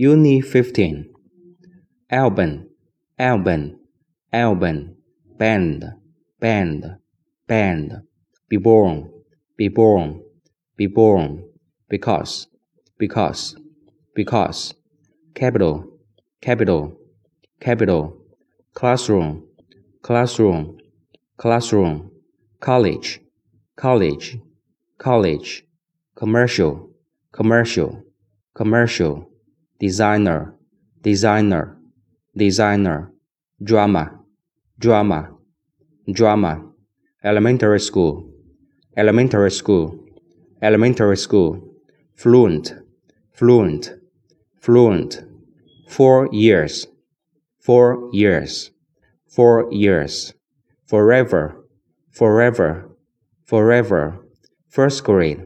Uni 15. Alban, Alban, Alban. Band, band, band. Be born, be born, be born. Because, because, because. Capital, capital, capital. Classroom, classroom, classroom. College, college, college. Commercial, commercial, commercial. Designer, designer, designer. Drama, drama, drama. Elementary school, elementary school, elementary school. Fluent, fluent, fluent. Four years, four years, four years. Forever, forever, forever. First grade,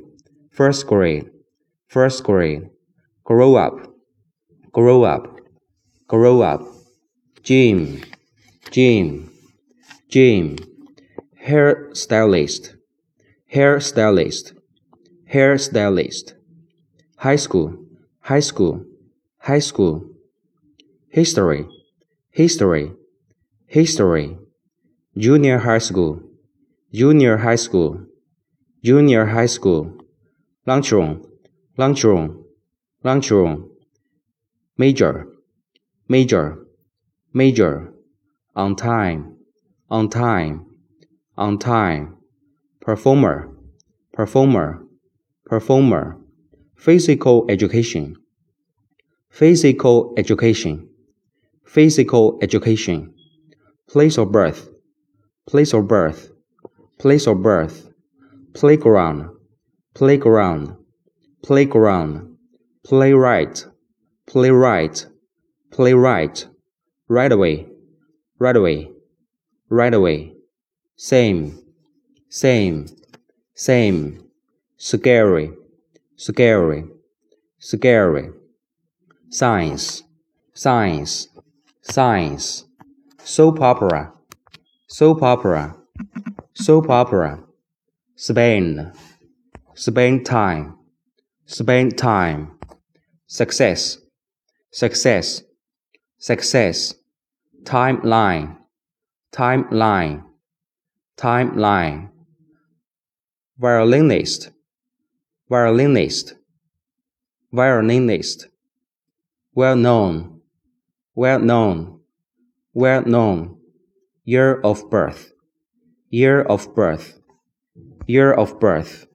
first grade, first grade. Grow up, grow up, grow up. Gym, gym, gym. Hair stylist, hair stylist, hair stylist. High school, high school, high school. History, history, history. Junior high school, junior high school, junior high school. Lunchroom, lunchroom, lunchroom. Major, major, major. On time, on time, on time. Performer, performer, performer. Physical education, physical education, physical education. Place of birth, place of birth, place of birth. Playground, playground, playground. Playwright, playwright, playwright. Right away, right away, right away. Same, same, same. Scary, scary, scary. Science, science, science. Soap opera, soap opera, soap opera. Spend, spend time, spend time. Success, success, success. Timeline, timeline, timeline. Violinist, violinist, violinist. Well known, well known, well known. Year of birth, year of birth, year of birth.